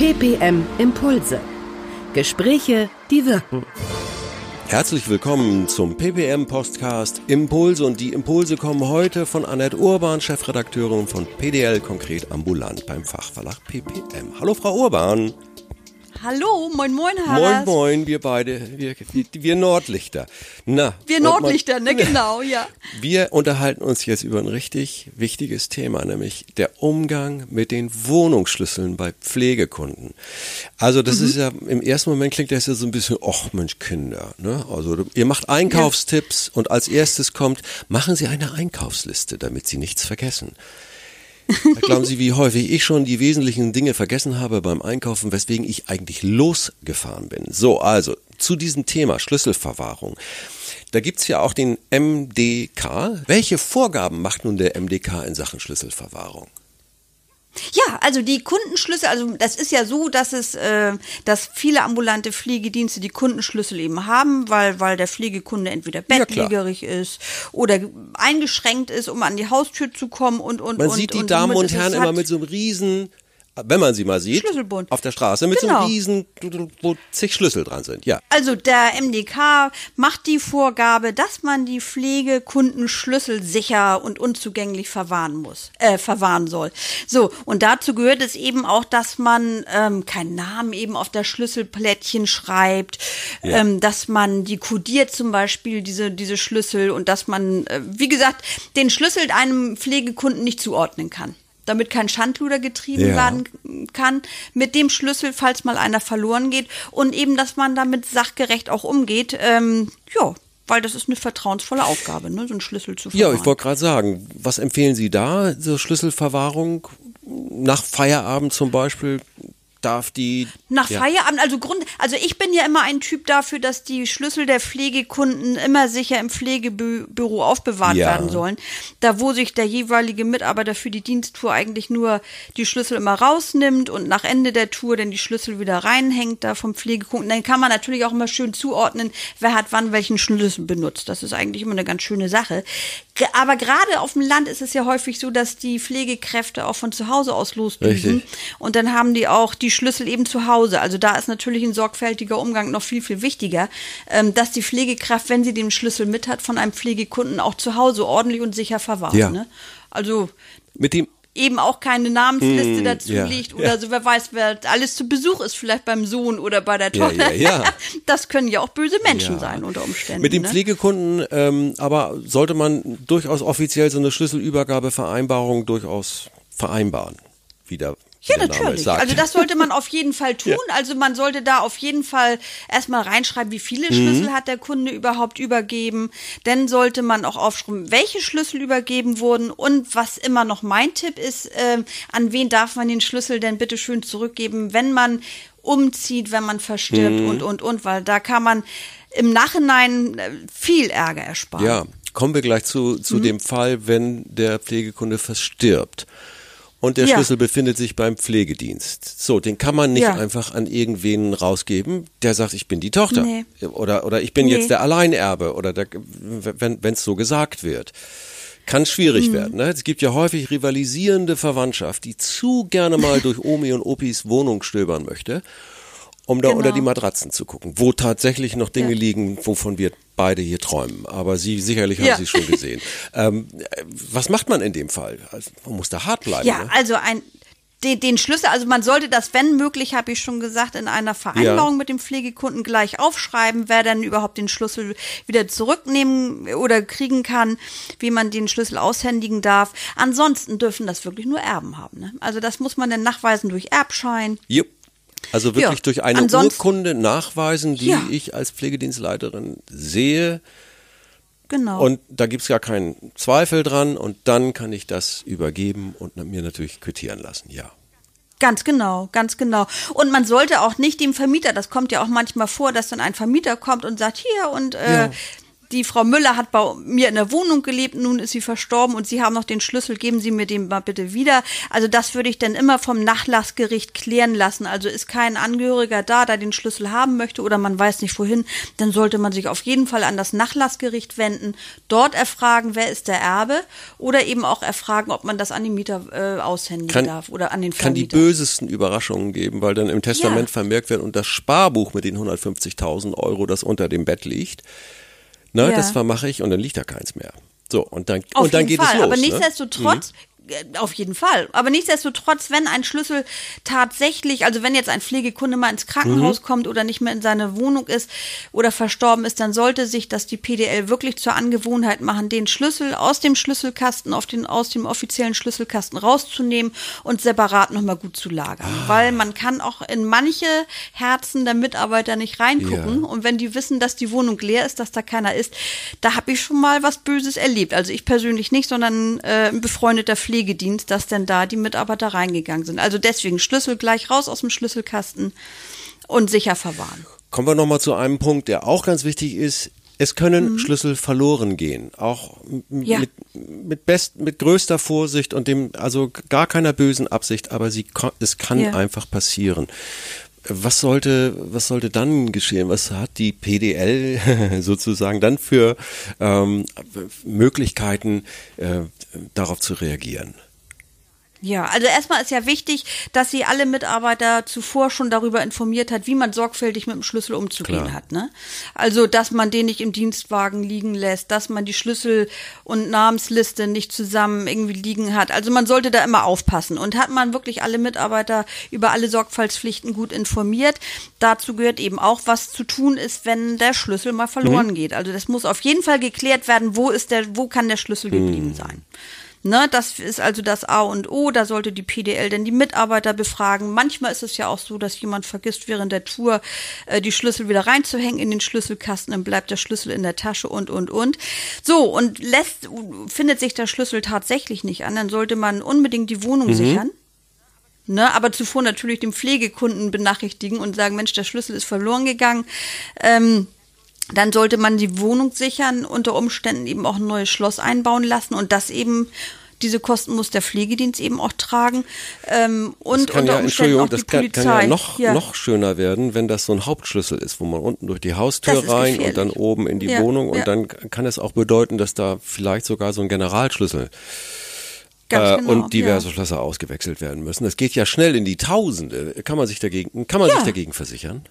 PPM Impulse. Gespräche, die wirken. Herzlich willkommen zum PPM Postcast Impulse und die Impulse kommen heute von Annette Urban, Chefredakteurin von PDL konkret ambulant beim Fachverlag PPM. Hallo Frau Urban. Hallo, moin moin, Harras. Moin moin, wir beide, wir, wir Nordlichter. Na, wir Nordlichter, ne, genau, ja. Wir unterhalten uns jetzt über ein richtig wichtiges Thema, nämlich der Umgang mit den Wohnungsschlüsseln bei Pflegekunden. Also das mhm. ist ja, im ersten Moment klingt das ja so ein bisschen, ach Mensch, Kinder, ne? Also ihr macht Einkaufstipps ja. und als erstes kommt, machen Sie eine Einkaufsliste, damit Sie nichts vergessen. Glauben Sie, wie häufig ich schon die wesentlichen Dinge vergessen habe beim Einkaufen, weswegen ich eigentlich losgefahren bin. So, also zu diesem Thema Schlüsselverwahrung. Da gibt's ja auch den MDK. Welche Vorgaben macht nun der MDK in Sachen Schlüsselverwahrung? Ja, also die Kundenschlüssel, also das ist ja so, dass es, äh, dass viele ambulante Pflegedienste die Kundenschlüssel eben haben, weil, weil der Pflegekunde entweder bettlägerig ja, ist oder eingeschränkt ist, um an die Haustür zu kommen und und Man und, sieht die und Damen und Herren immer mit so einem riesen wenn man sie mal sieht, auf der Straße mit genau. so einem riesen, wo zig Schlüssel dran sind. Ja. Also der MDK macht die Vorgabe, dass man die Pflegekunden sicher und unzugänglich verwahren muss, äh, verwahren soll. So und dazu gehört es eben auch, dass man ähm, keinen Namen eben auf der Schlüsselplättchen schreibt, ja. ähm, dass man die kodiert zum Beispiel diese diese Schlüssel und dass man, äh, wie gesagt, den Schlüssel einem Pflegekunden nicht zuordnen kann damit kein Schandluder getrieben ja. werden kann, mit dem Schlüssel, falls mal einer verloren geht und eben, dass man damit sachgerecht auch umgeht. Ähm, ja, weil das ist eine vertrauensvolle Aufgabe, ne, so einen Schlüssel zu verwahren. Ja, ich wollte gerade sagen, was empfehlen Sie da, so Schlüsselverwahrung nach Feierabend zum Beispiel? Darf die. Nach ja. Feierabend, also Grund, also ich bin ja immer ein Typ dafür, dass die Schlüssel der Pflegekunden immer sicher im Pflegebüro aufbewahrt ja. werden sollen. Da wo sich der jeweilige Mitarbeiter für die Diensttour eigentlich nur die Schlüssel immer rausnimmt und nach Ende der Tour dann die Schlüssel wieder reinhängt da vom Pflegekunden. Dann kann man natürlich auch immer schön zuordnen, wer hat wann welchen Schlüssel benutzt. Das ist eigentlich immer eine ganz schöne Sache. Aber gerade auf dem Land ist es ja häufig so, dass die Pflegekräfte auch von zu Hause aus losdüsen. Und dann haben die auch die Schlüssel eben zu Hause. Also da ist natürlich ein sorgfältiger Umgang noch viel, viel wichtiger, ähm, dass die Pflegekraft, wenn sie den Schlüssel mit hat, von einem Pflegekunden auch zu Hause ordentlich und sicher verwahrt. Ja. Ne? Also mit dem eben auch keine Namensliste mm, dazu ja, liegt oder ja. so, wer weiß, wer alles zu Besuch ist, vielleicht beim Sohn oder bei der Tochter. Ja, das können ja auch böse Menschen sein unter Umständen. Mit den ne? Pflegekunden, ähm, aber sollte man durchaus offiziell so eine Schlüsselübergabevereinbarung durchaus vereinbaren. Wieder ja, natürlich. Also das sollte man auf jeden Fall tun. Ja. Also man sollte da auf jeden Fall erstmal reinschreiben, wie viele mhm. Schlüssel hat der Kunde überhaupt übergeben. Dann sollte man auch aufschreiben, welche Schlüssel übergeben wurden. Und was immer noch mein Tipp ist, äh, an wen darf man den Schlüssel denn bitte schön zurückgeben, wenn man umzieht, wenn man verstirbt mhm. und, und, und. Weil da kann man im Nachhinein äh, viel Ärger ersparen. Ja, kommen wir gleich zu, zu mhm. dem Fall, wenn der Pflegekunde verstirbt und der ja. Schlüssel befindet sich beim Pflegedienst. So, den kann man nicht ja. einfach an irgendwen rausgeben, der sagt, ich bin die Tochter nee. oder oder ich bin nee. jetzt der Alleinerbe oder der, wenn es so gesagt wird. Kann schwierig mhm. werden. Ne? Es gibt ja häufig rivalisierende Verwandtschaft, die zu gerne mal durch Omi und Opis Wohnung stöbern möchte um da genau. unter die Matratzen zu gucken, wo tatsächlich noch Dinge ja. liegen, wovon wir beide hier träumen. Aber Sie sicherlich haben ja. Sie schon gesehen. ähm, was macht man in dem Fall? Also, man muss da hart bleiben. Ja, ne? also ein den, den Schlüssel, also man sollte das, wenn möglich, habe ich schon gesagt, in einer Vereinbarung ja. mit dem Pflegekunden gleich aufschreiben, wer dann überhaupt den Schlüssel wieder zurücknehmen oder kriegen kann, wie man den Schlüssel aushändigen darf. Ansonsten dürfen das wirklich nur Erben haben. Ne? Also das muss man dann nachweisen durch Erbschein. Jupp. Also wirklich ja, durch eine Urkunde nachweisen, die ja. ich als Pflegedienstleiterin sehe. Genau. Und da gibt es gar keinen Zweifel dran und dann kann ich das übergeben und mir natürlich quittieren lassen, ja. Ganz genau, ganz genau. Und man sollte auch nicht dem Vermieter, das kommt ja auch manchmal vor, dass dann ein Vermieter kommt und sagt, hier und äh, ja die Frau Müller hat bei mir in der Wohnung gelebt, nun ist sie verstorben und Sie haben noch den Schlüssel, geben Sie mir den mal bitte wieder. Also das würde ich dann immer vom Nachlassgericht klären lassen. Also ist kein Angehöriger da, der den Schlüssel haben möchte oder man weiß nicht wohin, dann sollte man sich auf jeden Fall an das Nachlassgericht wenden, dort erfragen, wer ist der Erbe oder eben auch erfragen, ob man das an den Mieter äh, aushändigen kann, darf oder an den Vermieter. Kann die bösesten Überraschungen geben, weil dann im Testament ja. vermerkt wird und das Sparbuch mit den 150.000 Euro, das unter dem Bett liegt, ne, ja. das vermache ich und dann liegt da keins mehr. So, und dann, Auf und dann geht Fall. es los. Aber ne? nichtsdestotrotz mhm. Äh, auf jeden Fall. Aber nichtsdestotrotz, wenn ein Schlüssel tatsächlich, also wenn jetzt ein Pflegekunde mal ins Krankenhaus mhm. kommt oder nicht mehr in seine Wohnung ist oder verstorben ist, dann sollte sich das die PDL wirklich zur Angewohnheit machen, den Schlüssel aus dem Schlüsselkasten auf den, aus dem offiziellen Schlüsselkasten rauszunehmen und separat nochmal gut zu lagern. Ah. Weil man kann auch in manche Herzen der Mitarbeiter nicht reingucken. Ja. Und wenn die wissen, dass die Wohnung leer ist, dass da keiner ist, da habe ich schon mal was Böses erlebt. Also ich persönlich nicht, sondern äh, ein befreundeter Pflegekunde Pflegedienst, dass denn da die Mitarbeiter reingegangen sind. Also deswegen Schlüssel gleich raus aus dem Schlüsselkasten und sicher verwahren. Kommen wir nochmal zu einem Punkt, der auch ganz wichtig ist. Es können mhm. Schlüssel verloren gehen, auch ja. mit, mit best, mit größter Vorsicht und dem, also gar keiner bösen Absicht, aber sie, es kann ja. einfach passieren. Was sollte, was sollte dann geschehen? Was hat die PDL sozusagen dann für ähm, Möglichkeiten, äh, darauf zu reagieren? Ja, also erstmal ist ja wichtig, dass sie alle Mitarbeiter zuvor schon darüber informiert hat, wie man sorgfältig mit dem Schlüssel umzugehen Klar. hat. Ne? Also, dass man den nicht im Dienstwagen liegen lässt, dass man die Schlüssel- und Namensliste nicht zusammen irgendwie liegen hat. Also man sollte da immer aufpassen. Und hat man wirklich alle Mitarbeiter über alle Sorgfaltspflichten gut informiert, dazu gehört eben auch, was zu tun ist, wenn der Schlüssel mal verloren mhm. geht. Also das muss auf jeden Fall geklärt werden, wo ist der, wo kann der Schlüssel geblieben mhm. sein. Ne, das ist also das A und O. Da sollte die PDL denn die Mitarbeiter befragen. Manchmal ist es ja auch so, dass jemand vergisst, während der Tour äh, die Schlüssel wieder reinzuhängen in den Schlüsselkasten. Dann bleibt der Schlüssel in der Tasche und, und, und. So, und lässt, findet sich der Schlüssel tatsächlich nicht an, dann sollte man unbedingt die Wohnung mhm. sichern. Ne, aber zuvor natürlich den Pflegekunden benachrichtigen und sagen, Mensch, der Schlüssel ist verloren gegangen. Ähm, dann sollte man die Wohnung sichern, unter Umständen eben auch ein neues Schloss einbauen lassen und das eben diese Kosten muss der Pflegedienst eben auch tragen. Ähm, und unter ja, Umständen auch das die kann, Polizei. kann ja noch, ja. noch schöner werden, wenn das so ein Hauptschlüssel ist, wo man unten durch die Haustür rein gefährlich. und dann oben in die ja, Wohnung und dann kann es auch bedeuten, dass da vielleicht sogar so ein Generalschlüssel äh, genau, und diverse. Schlösser ausgewechselt werden müssen. Das geht ja schnell in die Tausende. Kann man sich dagegen, kann man sich dagegen versichern?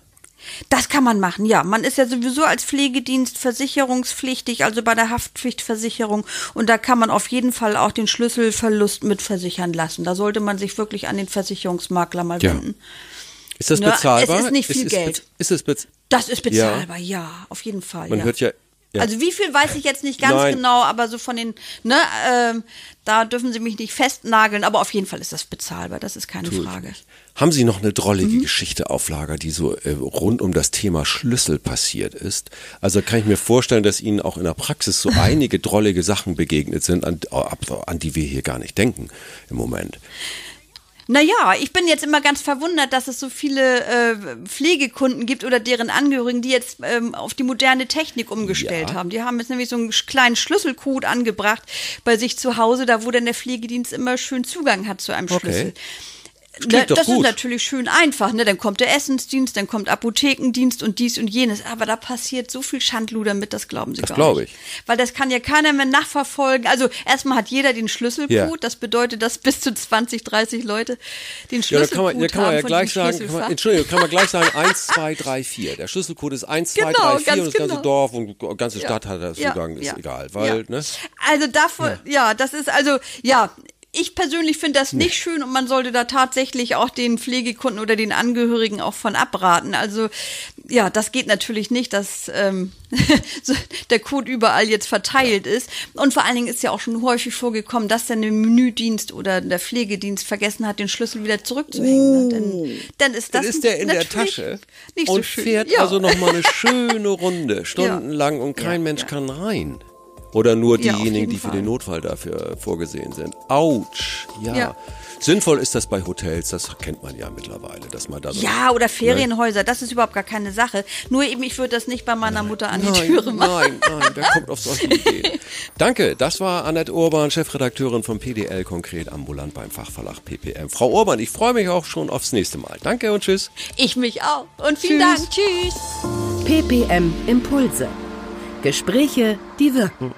Das kann man machen, ja. Man ist ja sowieso als Pflegedienst versicherungspflichtig, also bei der Haftpflichtversicherung. Und da kann man auf jeden Fall auch den Schlüsselverlust mitversichern lassen. Da sollte man sich wirklich an den Versicherungsmakler mal ja. wenden. Ist das bezahlbar? Ne? Es ist nicht viel ist, Geld. Ist es bezahlbar? Das ist bezahlbar, ja, ja auf jeden Fall. Man ja. hört ja ja. Also wie viel weiß ich jetzt nicht ganz Nein. genau, aber so von den, ne, ähm, da dürfen Sie mich nicht festnageln, aber auf jeden Fall ist das bezahlbar, das ist keine Tut. Frage. Haben Sie noch eine drollige mhm. Geschichte auf Lager, die so äh, rund um das Thema Schlüssel passiert ist? Also kann ich mir vorstellen, dass Ihnen auch in der Praxis so einige drollige Sachen begegnet sind, an, an die wir hier gar nicht denken im Moment. Naja, ich bin jetzt immer ganz verwundert, dass es so viele äh, Pflegekunden gibt oder deren Angehörigen, die jetzt ähm, auf die moderne Technik umgestellt ja. haben. Die haben jetzt nämlich so einen kleinen Schlüsselcode angebracht bei sich zu Hause, da wo dann der Pflegedienst immer schön Zugang hat zu einem Schlüssel. Okay. Ne, das ist natürlich schön einfach, ne? Dann kommt der Essensdienst, dann kommt Apothekendienst und dies und jenes. Aber da passiert so viel Schandluder mit, das glauben Sie das gar glaube ich. Weil das kann ja keiner mehr nachverfolgen. Also erstmal hat jeder den Schlüsselcode. Ja. Das bedeutet, dass bis zu 20, 30 Leute den Schlüsselcode ja, da kann man, ja, kann man ja gleich sagen, kann man, Entschuldigung, kann man gleich sagen 1, 2, 3, 4. Der Schlüsselcode ist 1, 2, genau, 3, 4 und das ganze genau. Dorf und die ganze Stadt ja. hat das Zugang, ist egal. Weil, ne? Also davon, ja. das ist also, ja, ich persönlich finde das nicht schön und man sollte da tatsächlich auch den Pflegekunden oder den Angehörigen auch von abraten. Also ja, das geht natürlich nicht, dass ähm, der Code überall jetzt verteilt ist. Und vor allen Dingen ist ja auch schon häufig vorgekommen, dass dann der Menüdienst oder der Pflegedienst vergessen hat, den Schlüssel wieder zurückzuhängen. Uh, dann, dann, ist das dann ist der in der Tasche nicht und so schön. fährt ja. also noch mal eine schöne Runde, stundenlang ja. und kein ja, Mensch kann rein. Oder nur diejenigen, ja, die für den Notfall dafür vorgesehen sind. Autsch, ja. ja. Sinnvoll ist das bei Hotels, das kennt man ja mittlerweile, dass man da so Ja, oder Ferienhäuser, ne? das ist überhaupt gar keine Sache. Nur eben, ich würde das nicht bei meiner Mutter an die nein, Türe machen. Nein, nein, wer kommt auf solche Ideen? Danke, das war Annette Urban, Chefredakteurin von PDL, konkret ambulant beim Fachverlag PPM. Frau Urban, ich freue mich auch schon aufs nächste Mal. Danke und tschüss. Ich mich auch. Und vielen tschüss. Dank. Tschüss. PPM Impulse. Gespräche, die wirken.